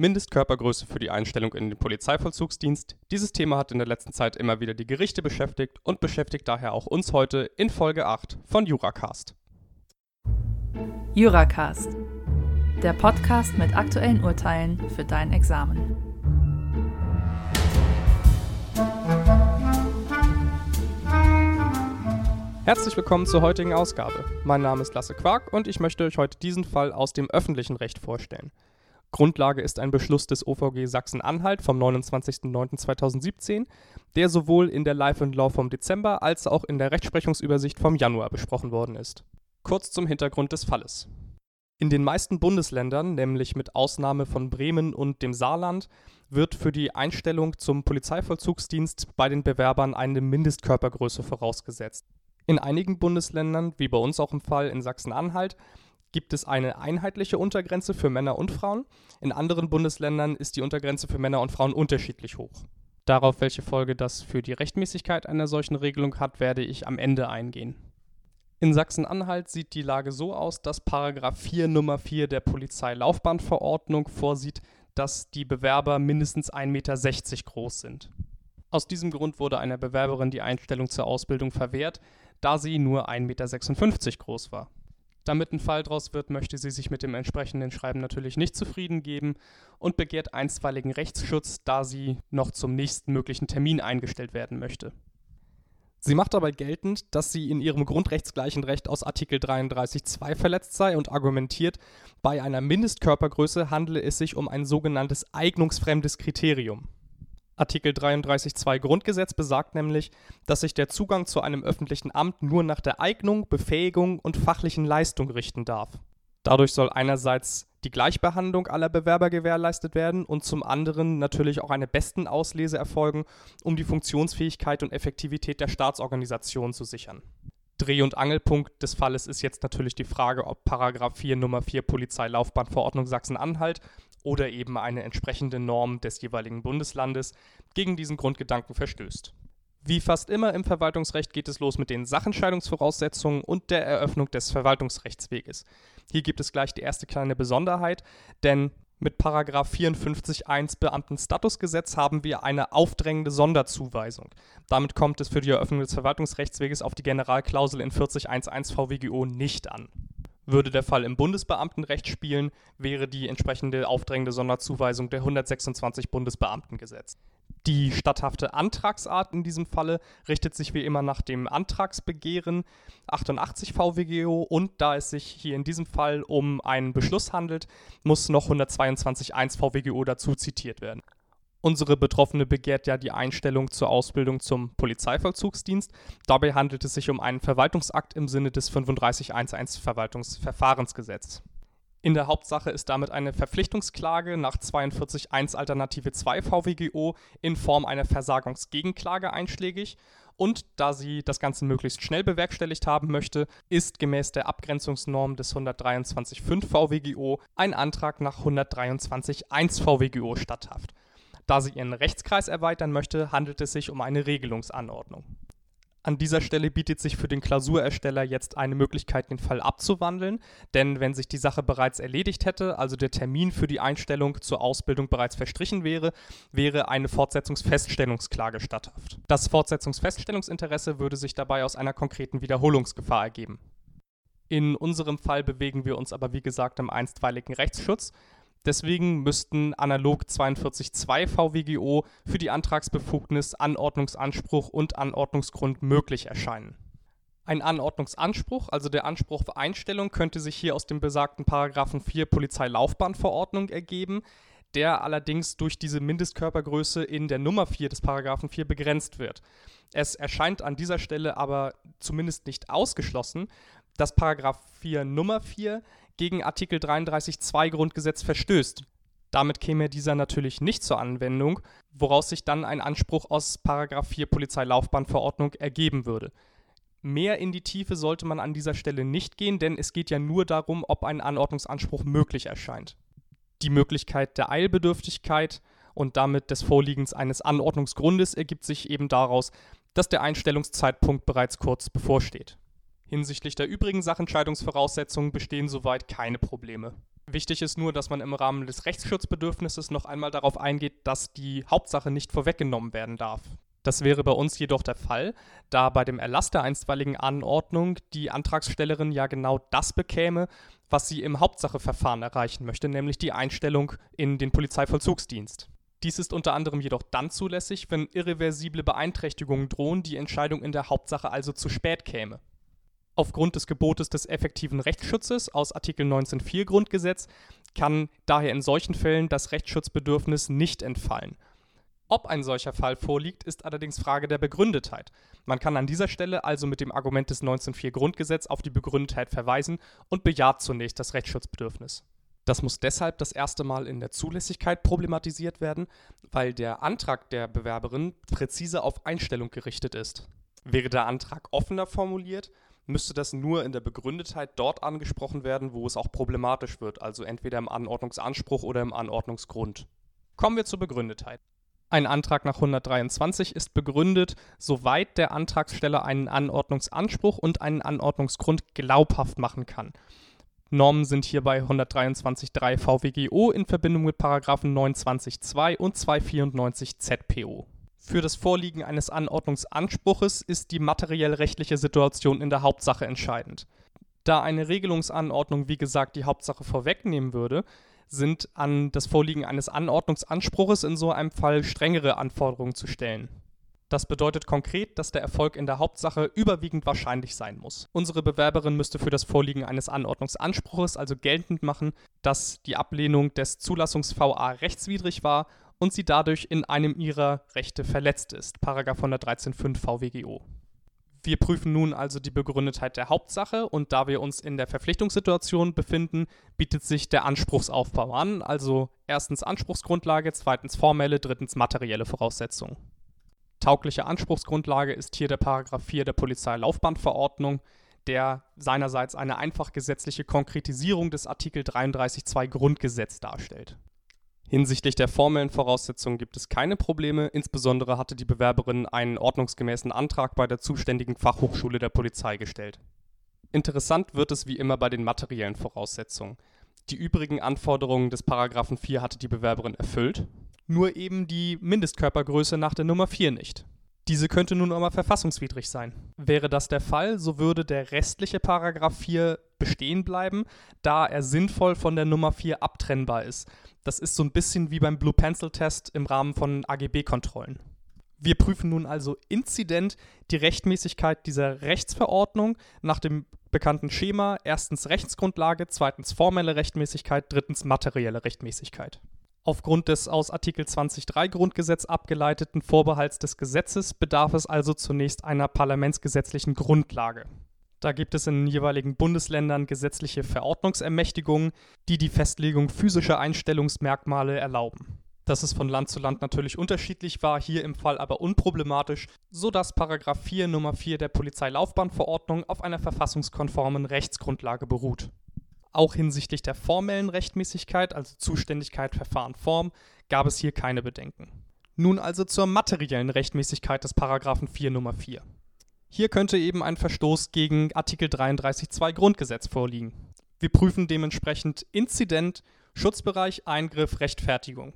Mindestkörpergröße für die Einstellung in den Polizeivollzugsdienst. Dieses Thema hat in der letzten Zeit immer wieder die Gerichte beschäftigt und beschäftigt daher auch uns heute in Folge 8 von Juracast. Juracast, der Podcast mit aktuellen Urteilen für dein Examen. Herzlich willkommen zur heutigen Ausgabe. Mein Name ist Lasse Quark und ich möchte euch heute diesen Fall aus dem öffentlichen Recht vorstellen. Grundlage ist ein Beschluss des OVG Sachsen-Anhalt vom 29.09.2017, der sowohl in der Live and Law vom Dezember als auch in der Rechtsprechungsübersicht vom Januar besprochen worden ist. Kurz zum Hintergrund des Falles. In den meisten Bundesländern, nämlich mit Ausnahme von Bremen und dem Saarland, wird für die Einstellung zum Polizeivollzugsdienst bei den Bewerbern eine Mindestkörpergröße vorausgesetzt. In einigen Bundesländern, wie bei uns auch im Fall in Sachsen-Anhalt, gibt es eine einheitliche Untergrenze für Männer und Frauen. In anderen Bundesländern ist die Untergrenze für Männer und Frauen unterschiedlich hoch. Darauf, welche Folge das für die Rechtmäßigkeit einer solchen Regelung hat, werde ich am Ende eingehen. In Sachsen-Anhalt sieht die Lage so aus, dass Paragraph 4 Nummer 4 der Polizeilaufbahnverordnung vorsieht, dass die Bewerber mindestens 1,60 Meter groß sind. Aus diesem Grund wurde einer Bewerberin die Einstellung zur Ausbildung verwehrt, da sie nur 1,56 Meter groß war. Damit ein Fall draus wird, möchte sie sich mit dem entsprechenden Schreiben natürlich nicht zufrieden geben und begehrt einstweiligen Rechtsschutz, da sie noch zum nächsten möglichen Termin eingestellt werden möchte. Sie macht dabei geltend, dass sie in ihrem grundrechtsgleichen Recht aus Artikel 33.2 verletzt sei und argumentiert, bei einer Mindestkörpergröße handele es sich um ein sogenanntes eignungsfremdes Kriterium. Artikel 33.2 Grundgesetz besagt nämlich, dass sich der Zugang zu einem öffentlichen Amt nur nach der Eignung, Befähigung und fachlichen Leistung richten darf. Dadurch soll einerseits die Gleichbehandlung aller Bewerber gewährleistet werden und zum anderen natürlich auch eine Bestenauslese erfolgen, um die Funktionsfähigkeit und Effektivität der Staatsorganisation zu sichern. Dreh- und Angelpunkt des Falles ist jetzt natürlich die Frage, ob Paragraph 4 Nummer 4 Polizeilaufbahnverordnung Sachsen-Anhalt oder eben eine entsprechende Norm des jeweiligen Bundeslandes gegen diesen Grundgedanken verstößt. Wie fast immer im Verwaltungsrecht geht es los mit den Sachentscheidungsvoraussetzungen und der Eröffnung des Verwaltungsrechtsweges. Hier gibt es gleich die erste kleine Besonderheit, denn mit 54.1 Beamtenstatusgesetz haben wir eine aufdrängende Sonderzuweisung. Damit kommt es für die Eröffnung des Verwaltungsrechtsweges auf die Generalklausel in 40.1.1 VWGO nicht an. Würde der Fall im Bundesbeamtenrecht spielen, wäre die entsprechende aufdrängende Sonderzuweisung der 126 Bundesbeamtengesetz. Die statthafte Antragsart in diesem Falle richtet sich wie immer nach dem Antragsbegehren 88 VWGO und da es sich hier in diesem Fall um einen Beschluss handelt, muss noch 122.1 VWGO dazu zitiert werden. Unsere Betroffene begehrt ja die Einstellung zur Ausbildung zum Polizeivollzugsdienst. Dabei handelt es sich um einen Verwaltungsakt im Sinne des 3511 Verwaltungsverfahrensgesetz. In der Hauptsache ist damit eine Verpflichtungsklage nach 42.1 Alternative 2 VWGO in Form einer Versagungsgegenklage einschlägig und da sie das Ganze möglichst schnell bewerkstelligt haben möchte, ist gemäß der Abgrenzungsnorm des 123.5 VWGO ein Antrag nach 123.1 VWGO statthaft. Da sie ihren Rechtskreis erweitern möchte, handelt es sich um eine Regelungsanordnung. An dieser Stelle bietet sich für den Klausurersteller jetzt eine Möglichkeit, den Fall abzuwandeln, denn wenn sich die Sache bereits erledigt hätte, also der Termin für die Einstellung zur Ausbildung bereits verstrichen wäre, wäre eine Fortsetzungsfeststellungsklage statthaft. Das Fortsetzungsfeststellungsinteresse würde sich dabei aus einer konkreten Wiederholungsgefahr ergeben. In unserem Fall bewegen wir uns aber wie gesagt im einstweiligen Rechtsschutz. Deswegen müssten analog 42.2 VWGO für die Antragsbefugnis Anordnungsanspruch und Anordnungsgrund möglich erscheinen. Ein Anordnungsanspruch, also der Anspruch auf Einstellung, könnte sich hier aus dem besagten Paragraphen 4 Polizeilaufbahnverordnung ergeben, der allerdings durch diese Mindestkörpergröße in der Nummer 4 des Paragraphen 4 begrenzt wird. Es erscheint an dieser Stelle aber zumindest nicht ausgeschlossen, dass Paragraph 4 Nummer 4 gegen Artikel 33.2 Grundgesetz verstößt. Damit käme dieser natürlich nicht zur Anwendung, woraus sich dann ein Anspruch aus 4 Polizeilaufbahnverordnung ergeben würde. Mehr in die Tiefe sollte man an dieser Stelle nicht gehen, denn es geht ja nur darum, ob ein Anordnungsanspruch möglich erscheint. Die Möglichkeit der Eilbedürftigkeit und damit des Vorliegens eines Anordnungsgrundes ergibt sich eben daraus, dass der Einstellungszeitpunkt bereits kurz bevorsteht. Hinsichtlich der übrigen Sachentscheidungsvoraussetzungen bestehen soweit keine Probleme. Wichtig ist nur, dass man im Rahmen des Rechtsschutzbedürfnisses noch einmal darauf eingeht, dass die Hauptsache nicht vorweggenommen werden darf. Das wäre bei uns jedoch der Fall, da bei dem Erlass der einstweiligen Anordnung die Antragstellerin ja genau das bekäme, was sie im Hauptsacheverfahren erreichen möchte, nämlich die Einstellung in den Polizeivollzugsdienst. Dies ist unter anderem jedoch dann zulässig, wenn irreversible Beeinträchtigungen drohen, die Entscheidung in der Hauptsache also zu spät käme. Aufgrund des Gebotes des effektiven Rechtsschutzes aus Artikel 19.4 Grundgesetz kann daher in solchen Fällen das Rechtsschutzbedürfnis nicht entfallen. Ob ein solcher Fall vorliegt, ist allerdings Frage der Begründetheit. Man kann an dieser Stelle also mit dem Argument des 19.4 Grundgesetz auf die Begründetheit verweisen und bejaht zunächst das Rechtsschutzbedürfnis. Das muss deshalb das erste Mal in der Zulässigkeit problematisiert werden, weil der Antrag der Bewerberin präzise auf Einstellung gerichtet ist. Wäre der Antrag offener formuliert, müsste das nur in der Begründetheit dort angesprochen werden, wo es auch problematisch wird, also entweder im Anordnungsanspruch oder im Anordnungsgrund. Kommen wir zur Begründetheit. Ein Antrag nach 123 ist begründet, soweit der Antragsteller einen Anordnungsanspruch und einen Anordnungsgrund glaubhaft machen kann. Normen sind hierbei 123.3 VWGO in Verbindung mit Paragraphen 29.2 und 294 ZPO. Für das Vorliegen eines Anordnungsanspruches ist die materiell-rechtliche Situation in der Hauptsache entscheidend. Da eine Regelungsanordnung, wie gesagt, die Hauptsache vorwegnehmen würde, sind an das Vorliegen eines Anordnungsanspruches in so einem Fall strengere Anforderungen zu stellen. Das bedeutet konkret, dass der Erfolg in der Hauptsache überwiegend wahrscheinlich sein muss. Unsere Bewerberin müsste für das Vorliegen eines Anordnungsanspruches also geltend machen, dass die Ablehnung des Zulassungs-VA rechtswidrig war und sie dadurch in einem ihrer Rechte verletzt ist. Paragraph 113.5 VWGO. Wir prüfen nun also die Begründetheit der Hauptsache und da wir uns in der Verpflichtungssituation befinden, bietet sich der Anspruchsaufbau an, also erstens Anspruchsgrundlage, zweitens formelle, drittens materielle Voraussetzungen. Taugliche Anspruchsgrundlage ist hier der Paragraph 4 der Polizeilaufbahnverordnung, der seinerseits eine einfach gesetzliche Konkretisierung des Artikel 33.2 Grundgesetz darstellt. Hinsichtlich der formellen Voraussetzungen gibt es keine Probleme, insbesondere hatte die Bewerberin einen ordnungsgemäßen Antrag bei der zuständigen Fachhochschule der Polizei gestellt. Interessant wird es wie immer bei den materiellen Voraussetzungen. Die übrigen Anforderungen des Paragraphen 4 hatte die Bewerberin erfüllt, nur eben die Mindestkörpergröße nach der Nummer 4 nicht. Diese könnte nun aber verfassungswidrig sein. Wäre das der Fall, so würde der restliche Paragraph 4 bestehen bleiben, da er sinnvoll von der Nummer 4 abtrennbar ist. Das ist so ein bisschen wie beim Blue Pencil Test im Rahmen von AGB-Kontrollen. Wir prüfen nun also inzident die Rechtmäßigkeit dieser Rechtsverordnung nach dem bekannten Schema. Erstens Rechtsgrundlage, zweitens formelle Rechtmäßigkeit, drittens materielle Rechtmäßigkeit. Aufgrund des aus Artikel 20.3 Grundgesetz abgeleiteten Vorbehalts des Gesetzes bedarf es also zunächst einer parlamentsgesetzlichen Grundlage. Da gibt es in den jeweiligen Bundesländern gesetzliche Verordnungsermächtigungen, die die Festlegung physischer Einstellungsmerkmale erlauben. Das ist von Land zu Land natürlich unterschiedlich, war hier im Fall aber unproblematisch, sodass Paragraph 4 Nummer 4 der Polizeilaufbahnverordnung auf einer verfassungskonformen Rechtsgrundlage beruht. Auch hinsichtlich der formellen Rechtmäßigkeit, also Zuständigkeit, Verfahren, Form, gab es hier keine Bedenken. Nun also zur materiellen Rechtmäßigkeit des Paragraphen 4 Nummer 4. Hier könnte eben ein Verstoß gegen Artikel 33.2 Grundgesetz vorliegen. Wir prüfen dementsprechend Inzident, Schutzbereich, Eingriff, Rechtfertigung.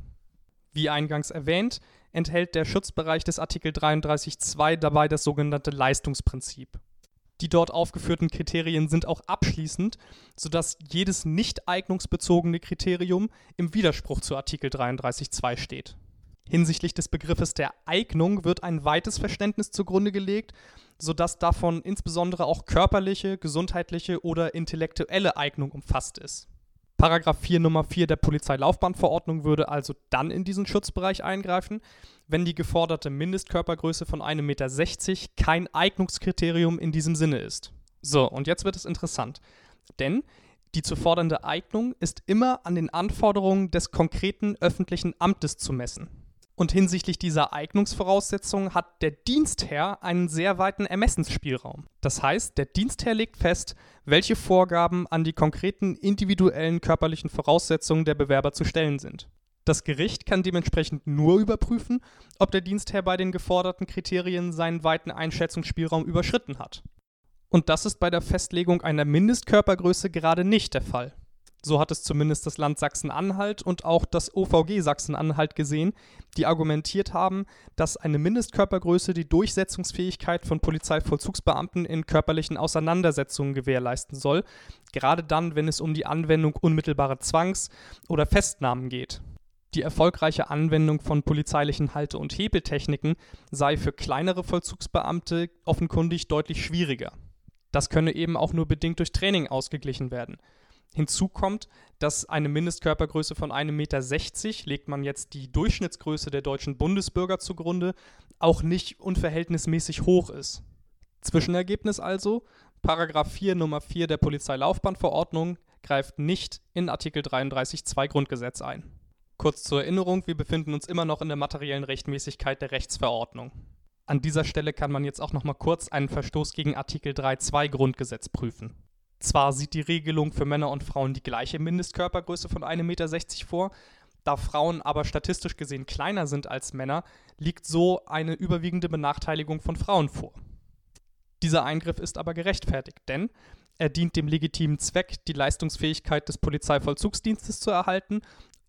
Wie eingangs erwähnt, enthält der Schutzbereich des Artikel 33.2 dabei das sogenannte Leistungsprinzip. Die dort aufgeführten Kriterien sind auch abschließend, sodass jedes nicht eignungsbezogene Kriterium im Widerspruch zu Artikel 33.2 steht. Hinsichtlich des Begriffes der Eignung wird ein weites Verständnis zugrunde gelegt, sodass davon insbesondere auch körperliche, gesundheitliche oder intellektuelle Eignung umfasst ist. Paragraph 4 Nummer 4 der Polizeilaufbahnverordnung würde also dann in diesen Schutzbereich eingreifen, wenn die geforderte Mindestkörpergröße von 1,60 Meter kein Eignungskriterium in diesem Sinne ist. So, und jetzt wird es interessant. Denn die zu fordernde Eignung ist immer an den Anforderungen des konkreten öffentlichen Amtes zu messen. Und hinsichtlich dieser Eignungsvoraussetzungen hat der Dienstherr einen sehr weiten Ermessensspielraum. Das heißt, der Dienstherr legt fest, welche Vorgaben an die konkreten individuellen körperlichen Voraussetzungen der Bewerber zu stellen sind. Das Gericht kann dementsprechend nur überprüfen, ob der Dienstherr bei den geforderten Kriterien seinen weiten Einschätzungsspielraum überschritten hat. Und das ist bei der Festlegung einer Mindestkörpergröße gerade nicht der Fall. So hat es zumindest das Land Sachsen-Anhalt und auch das OVG Sachsen-Anhalt gesehen, die argumentiert haben, dass eine Mindestkörpergröße die Durchsetzungsfähigkeit von Polizeivollzugsbeamten in körperlichen Auseinandersetzungen gewährleisten soll, gerade dann, wenn es um die Anwendung unmittelbarer Zwangs- oder Festnahmen geht. Die erfolgreiche Anwendung von polizeilichen Halte- und Hebeltechniken sei für kleinere Vollzugsbeamte offenkundig deutlich schwieriger. Das könne eben auch nur bedingt durch Training ausgeglichen werden. Hinzu kommt, dass eine Mindestkörpergröße von 1,60 Meter, legt man jetzt die Durchschnittsgröße der deutschen Bundesbürger zugrunde, auch nicht unverhältnismäßig hoch ist. Zwischenergebnis also, Paragraph 4 Nummer 4 der Polizeilaufbahnverordnung greift nicht in Artikel 33 Grundgesetz ein. Kurz zur Erinnerung, wir befinden uns immer noch in der materiellen Rechtmäßigkeit der Rechtsverordnung. An dieser Stelle kann man jetzt auch noch mal kurz einen Verstoß gegen Artikel 3.2 Grundgesetz prüfen. Zwar sieht die Regelung für Männer und Frauen die gleiche Mindestkörpergröße von 1,60 Meter vor, da Frauen aber statistisch gesehen kleiner sind als Männer, liegt so eine überwiegende Benachteiligung von Frauen vor. Dieser Eingriff ist aber gerechtfertigt, denn er dient dem legitimen Zweck, die Leistungsfähigkeit des Polizeivollzugsdienstes zu erhalten,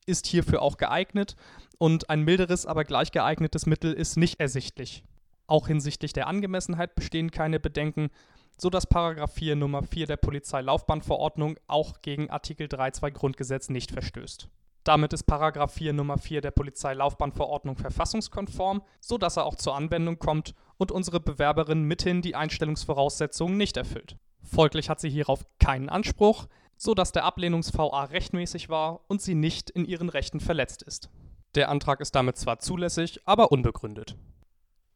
ist hierfür auch geeignet und ein milderes, aber gleich geeignetes Mittel ist nicht ersichtlich. Auch hinsichtlich der Angemessenheit bestehen keine Bedenken, so dass Paragraph 4 Nummer 4 der Polizeilaufbahnverordnung auch gegen Artikel 3.2 Grundgesetz nicht verstößt. Damit ist Paragraph 4 Nummer 4 der Polizeilaufbahnverordnung verfassungskonform, so dass er auch zur Anwendung kommt und unsere Bewerberin mithin die Einstellungsvoraussetzungen nicht erfüllt. Folglich hat sie hierauf keinen Anspruch, so dass der Ablehnungs-VA rechtmäßig war und sie nicht in ihren Rechten verletzt ist. Der Antrag ist damit zwar zulässig, aber unbegründet.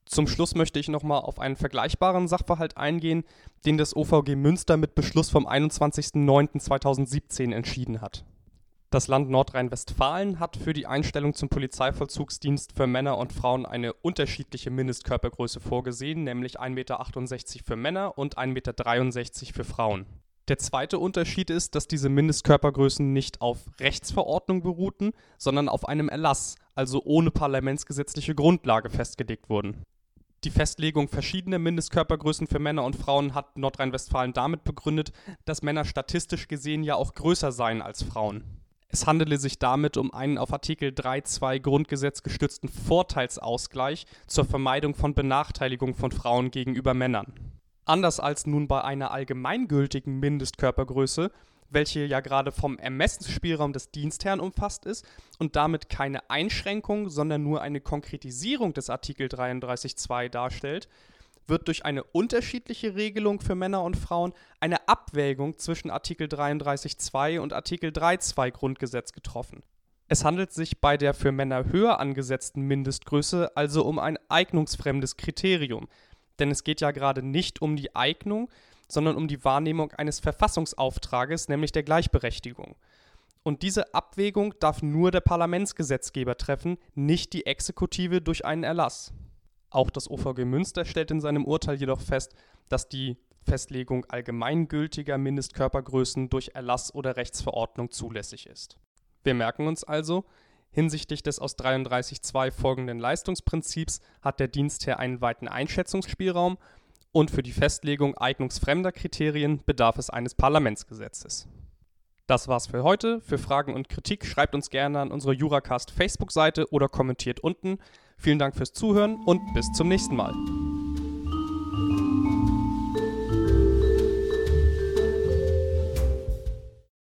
Zum Schluss möchte ich nochmal auf einen vergleichbaren Sachverhalt eingehen, den das OVG Münster mit Beschluss vom 21.09.2017 entschieden hat. Das Land Nordrhein-Westfalen hat für die Einstellung zum Polizeivollzugsdienst für Männer und Frauen eine unterschiedliche Mindestkörpergröße vorgesehen, nämlich 1,68 Meter für Männer und 1,63 Meter für Frauen. Der zweite Unterschied ist, dass diese Mindestkörpergrößen nicht auf Rechtsverordnung beruhten, sondern auf einem Erlass, also ohne parlamentsgesetzliche Grundlage festgelegt wurden. Die Festlegung verschiedener Mindestkörpergrößen für Männer und Frauen hat Nordrhein-Westfalen damit begründet, dass Männer statistisch gesehen ja auch größer seien als Frauen. Es handele sich damit um einen auf Artikel 3.2 Grundgesetz gestützten Vorteilsausgleich zur Vermeidung von Benachteiligung von Frauen gegenüber Männern. Anders als nun bei einer allgemeingültigen Mindestkörpergröße welche ja gerade vom Ermessensspielraum des Dienstherrn umfasst ist und damit keine Einschränkung, sondern nur eine Konkretisierung des Artikel 33.2 darstellt, wird durch eine unterschiedliche Regelung für Männer und Frauen eine Abwägung zwischen Artikel 33.2 und Artikel 3.2 Grundgesetz getroffen. Es handelt sich bei der für Männer höher angesetzten Mindestgröße also um ein eignungsfremdes Kriterium, denn es geht ja gerade nicht um die Eignung, sondern um die Wahrnehmung eines Verfassungsauftrages, nämlich der Gleichberechtigung. Und diese Abwägung darf nur der Parlamentsgesetzgeber treffen, nicht die Exekutive durch einen Erlass. Auch das OVG Münster stellt in seinem Urteil jedoch fest, dass die Festlegung allgemeingültiger Mindestkörpergrößen durch Erlass oder Rechtsverordnung zulässig ist. Wir merken uns also, hinsichtlich des aus 33.2 folgenden Leistungsprinzips hat der Dienstherr einen weiten Einschätzungsspielraum und für die Festlegung eignungsfremder Kriterien bedarf es eines Parlamentsgesetzes. Das war's für heute. Für Fragen und Kritik schreibt uns gerne an unsere Juracast Facebook-Seite oder kommentiert unten. Vielen Dank fürs Zuhören und bis zum nächsten Mal.